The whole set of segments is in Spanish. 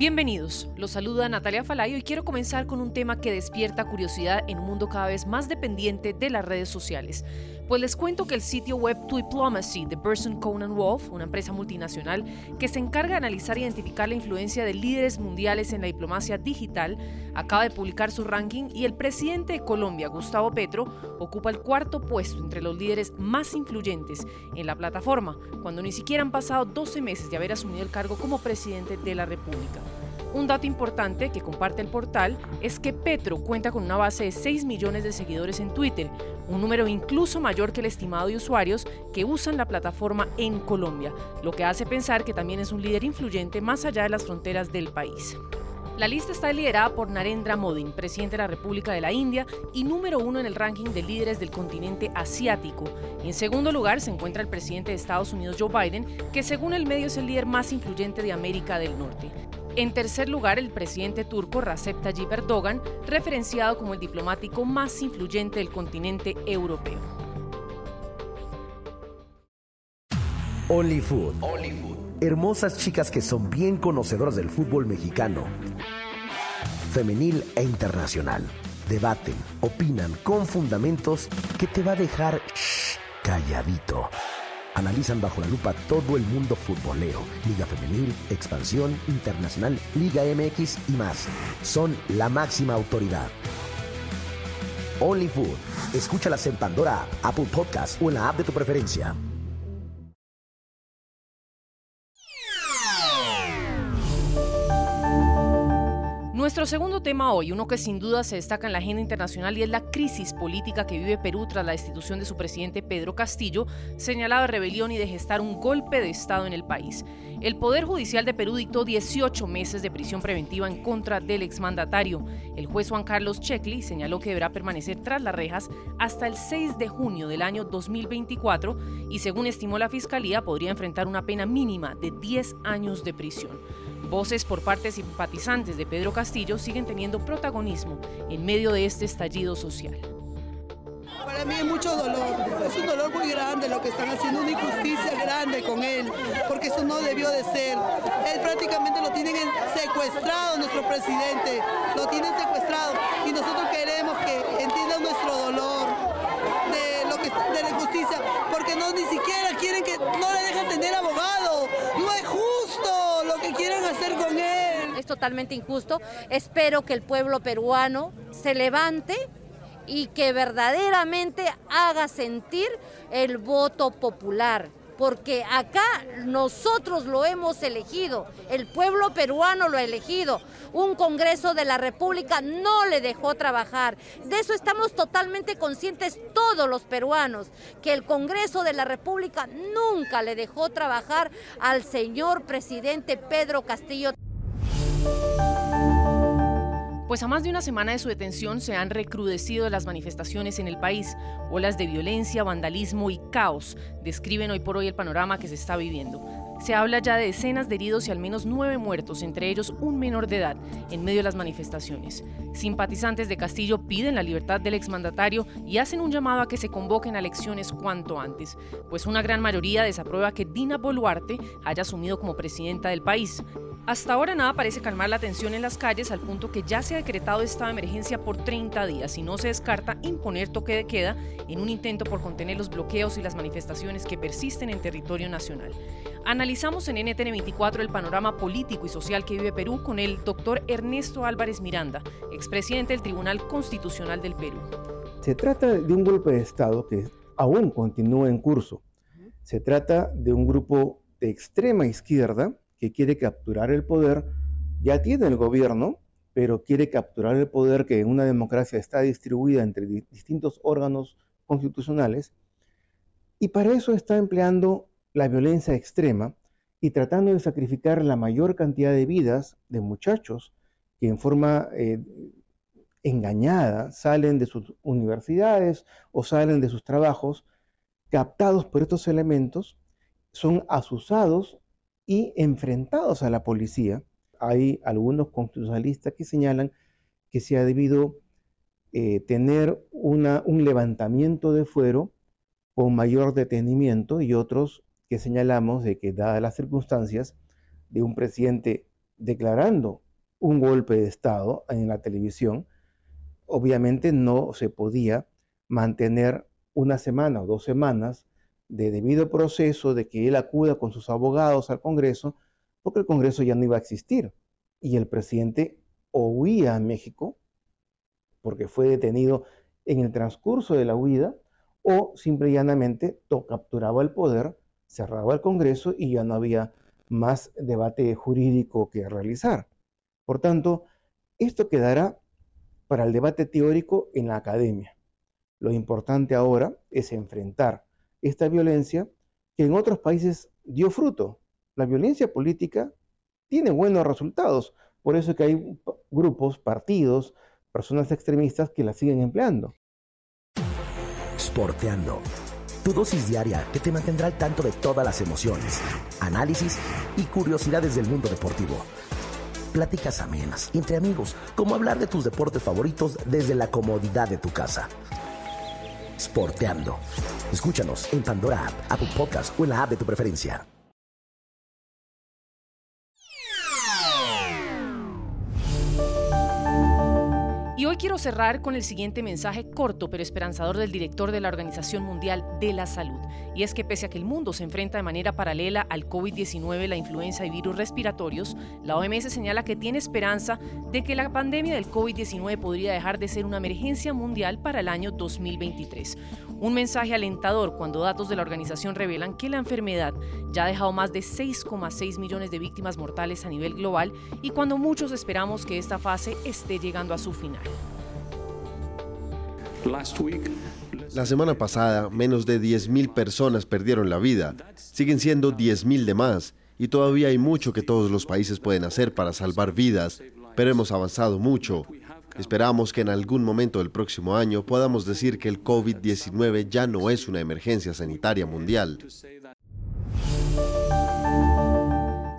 Bienvenidos, los saluda Natalia Falayo y quiero comenzar con un tema que despierta curiosidad en un mundo cada vez más dependiente de las redes sociales. Pues les cuento que el sitio web Diplomacy de Burson Conan Wolf, una empresa multinacional que se encarga de analizar e identificar la influencia de líderes mundiales en la diplomacia digital, acaba de publicar su ranking y el presidente de Colombia, Gustavo Petro, ocupa el cuarto puesto entre los líderes más influyentes en la plataforma, cuando ni siquiera han pasado 12 meses de haber asumido el cargo como presidente de la República. Un dato importante que comparte el portal es que Petro cuenta con una base de 6 millones de seguidores en Twitter, un número incluso mayor que el estimado de usuarios que usan la plataforma en Colombia, lo que hace pensar que también es un líder influyente más allá de las fronteras del país. La lista está liderada por Narendra Modi, presidente de la República de la India y número uno en el ranking de líderes del continente asiático. En segundo lugar se encuentra el presidente de Estados Unidos, Joe Biden, que según el medio es el líder más influyente de América del Norte. En tercer lugar, el presidente turco Recep Tayyip Erdogan, referenciado como el diplomático más influyente del continente europeo. Only Food. Hermosas chicas que son bien conocedoras del fútbol mexicano, femenil e internacional. Debaten, opinan con fundamentos que te va a dejar calladito analizan bajo la lupa todo el mundo futbolero, Liga Femenil, Expansión, Internacional, Liga MX y más. Son la máxima autoridad. Only Food. Escúchalas en Pandora, Apple Podcast o en la app de tu preferencia. Nuestro segundo tema hoy, uno que sin duda se destaca en la agenda internacional y es la crisis política que vive Perú tras la destitución de su presidente Pedro Castillo, señalado de rebelión y de gestar un golpe de Estado en el país. El Poder Judicial de Perú dictó 18 meses de prisión preventiva en contra del exmandatario. El juez Juan Carlos Checli señaló que deberá permanecer tras las rejas hasta el 6 de junio del año 2024 y según estimó la Fiscalía podría enfrentar una pena mínima de 10 años de prisión. Voces por parte simpatizantes de Pedro Castillo siguen teniendo protagonismo en medio de este estallido social. Para mí es mucho dolor, es un dolor muy grande lo que están haciendo, una injusticia grande con él, porque eso no debió de ser. Él prácticamente lo tienen secuestrado, nuestro presidente, lo tienen secuestrado y nosotros queremos que entiendan nuestro dolor de, lo que, de la injusticia, porque no ni siquiera quieren que, no le dejan tener abogado, totalmente injusto. Espero que el pueblo peruano se levante y que verdaderamente haga sentir el voto popular porque acá nosotros lo hemos elegido, el pueblo peruano lo ha elegido, un Congreso de la República no le dejó trabajar. De eso estamos totalmente conscientes todos los peruanos, que el Congreso de la República nunca le dejó trabajar al señor presidente Pedro Castillo. Pues a más de una semana de su detención se han recrudecido las manifestaciones en el país. Olas de violencia, vandalismo y caos describen hoy por hoy el panorama que se está viviendo. Se habla ya de decenas de heridos y al menos nueve muertos, entre ellos un menor de edad, en medio de las manifestaciones. Simpatizantes de Castillo piden la libertad del exmandatario y hacen un llamado a que se convoquen a elecciones cuanto antes, pues una gran mayoría desaprueba que Dina Boluarte haya asumido como presidenta del país. Hasta ahora nada parece calmar la tensión en las calles al punto que ya se ha decretado estado de emergencia por 30 días y no se descarta imponer toque de queda en un intento por contener los bloqueos y las manifestaciones que persisten en territorio nacional. Analizamos en NTN24 el panorama político y social que vive Perú con el doctor Ernesto Álvarez Miranda, expresidente del Tribunal Constitucional del Perú. Se trata de un golpe de Estado que aún continúa en curso. Se trata de un grupo de extrema izquierda que quiere capturar el poder, ya tiene el gobierno, pero quiere capturar el poder que en una democracia está distribuida entre distintos órganos constitucionales, y para eso está empleando la violencia extrema y tratando de sacrificar la mayor cantidad de vidas de muchachos que en forma eh, engañada salen de sus universidades o salen de sus trabajos, captados por estos elementos, son asusados y enfrentados a la policía. Hay algunos constitucionalistas que señalan que se ha debido eh, tener un levantamiento de fuero con mayor detenimiento y otros que señalamos de que dadas las circunstancias de un presidente declarando un golpe de Estado en la televisión, obviamente no se podía mantener una semana o dos semanas de debido proceso de que él acuda con sus abogados al Congreso, porque el Congreso ya no iba a existir. Y el presidente o huía a México, porque fue detenido en el transcurso de la huida, o simple y llanamente capturaba el poder, cerraba el Congreso y ya no había más debate jurídico que realizar. Por tanto, esto quedará para el debate teórico en la academia. Lo importante ahora es enfrentar esta violencia que en otros países dio fruto. La violencia política tiene buenos resultados, por eso es que hay grupos, partidos, personas extremistas que la siguen empleando. Sporteando. Tu dosis diaria que te mantendrá al tanto de todas las emociones, análisis y curiosidades del mundo deportivo. Pláticas amenas, entre amigos, como hablar de tus deportes favoritos desde la comodidad de tu casa. Sporteando. Escúchanos en Pandora App, Apple Podcast o en la app de tu preferencia. Quiero cerrar con el siguiente mensaje corto pero esperanzador del director de la Organización Mundial de la Salud. Y es que pese a que el mundo se enfrenta de manera paralela al COVID-19, la influenza y virus respiratorios, la OMS señala que tiene esperanza de que la pandemia del COVID-19 podría dejar de ser una emergencia mundial para el año 2023. Un mensaje alentador cuando datos de la organización revelan que la enfermedad ya ha dejado más de 6,6 millones de víctimas mortales a nivel global y cuando muchos esperamos que esta fase esté llegando a su final. La semana pasada, menos de 10.000 personas perdieron la vida. Siguen siendo 10.000 de más y todavía hay mucho que todos los países pueden hacer para salvar vidas, pero hemos avanzado mucho. Esperamos que en algún momento del próximo año podamos decir que el COVID-19 ya no es una emergencia sanitaria mundial.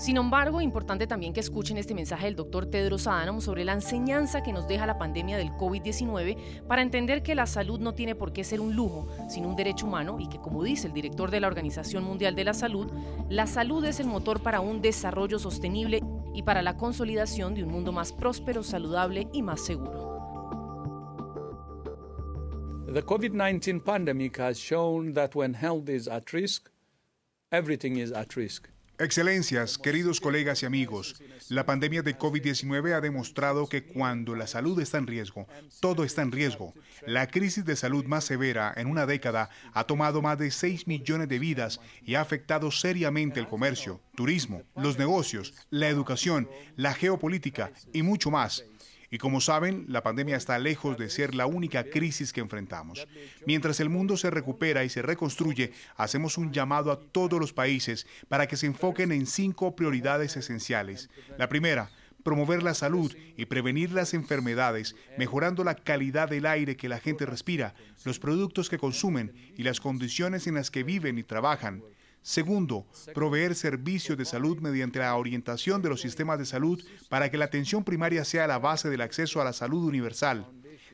Sin embargo, importante también que escuchen este mensaje del doctor Tedros Adhanom sobre la enseñanza que nos deja la pandemia del COVID-19 para entender que la salud no tiene por qué ser un lujo, sino un derecho humano y que, como dice el director de la Organización Mundial de la Salud, la salud es el motor para un desarrollo sostenible y para la consolidación de un mundo más próspero, saludable y más seguro. The COVID-19 pandemic has shown that when health is at risk, everything is at risk. Excelencias, queridos colegas y amigos, la pandemia de COVID-19 ha demostrado que cuando la salud está en riesgo, todo está en riesgo. La crisis de salud más severa en una década ha tomado más de 6 millones de vidas y ha afectado seriamente el comercio, turismo, los negocios, la educación, la geopolítica y mucho más. Y como saben, la pandemia está lejos de ser la única crisis que enfrentamos. Mientras el mundo se recupera y se reconstruye, hacemos un llamado a todos los países para que se enfoquen en cinco prioridades esenciales. La primera, promover la salud y prevenir las enfermedades, mejorando la calidad del aire que la gente respira, los productos que consumen y las condiciones en las que viven y trabajan. Segundo, proveer servicios de salud mediante la orientación de los sistemas de salud para que la atención primaria sea la base del acceso a la salud universal.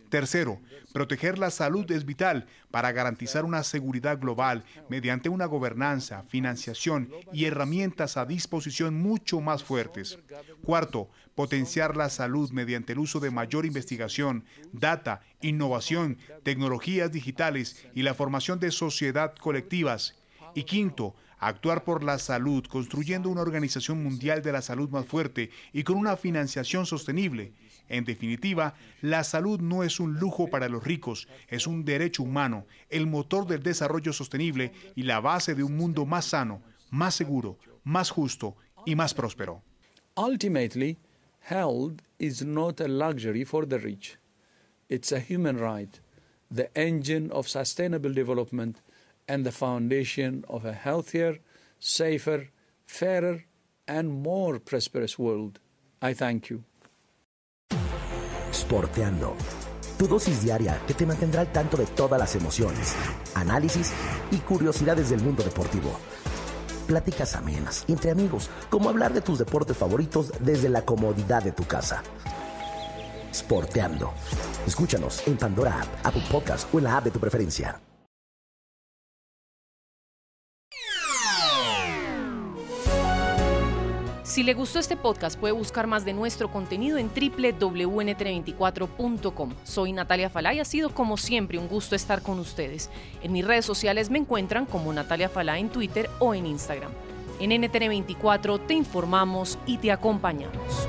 Tercero, proteger la salud es vital para garantizar una seguridad global mediante una gobernanza, financiación y herramientas a disposición mucho más fuertes. Cuarto, potenciar la salud mediante el uso de mayor investigación, data, innovación, tecnologías digitales y la formación de sociedad colectivas. Y quinto, actuar por la salud, construyendo una organización mundial de la salud más fuerte y con una financiación sostenible. En definitiva, la salud no es un lujo para los ricos, es un derecho humano, el motor del desarrollo sostenible y la base de un mundo más sano, más seguro, más justo y más próspero. Ultimately, health is not a luxury for the rich. It's a human right, the engine of sustainable development and the foundation of a healthier, safer, fairer, and more prosperous world. I thank you. Sporteando. Tu dosis diaria que te mantendrá al tanto de todas las emociones, análisis y curiosidades del mundo deportivo. Pláticas amenas, entre amigos, como hablar de tus deportes favoritos desde la comodidad de tu casa. Sporteando. Escúchanos en Pandora App, Apple Podcast o en la app de tu preferencia. Si le gustó este podcast, puede buscar más de nuestro contenido en www.ntr24.com. Soy Natalia Falay, ha sido como siempre un gusto estar con ustedes. En mis redes sociales me encuentran como Natalia Falay en Twitter o en Instagram. En NTN24 te informamos y te acompañamos.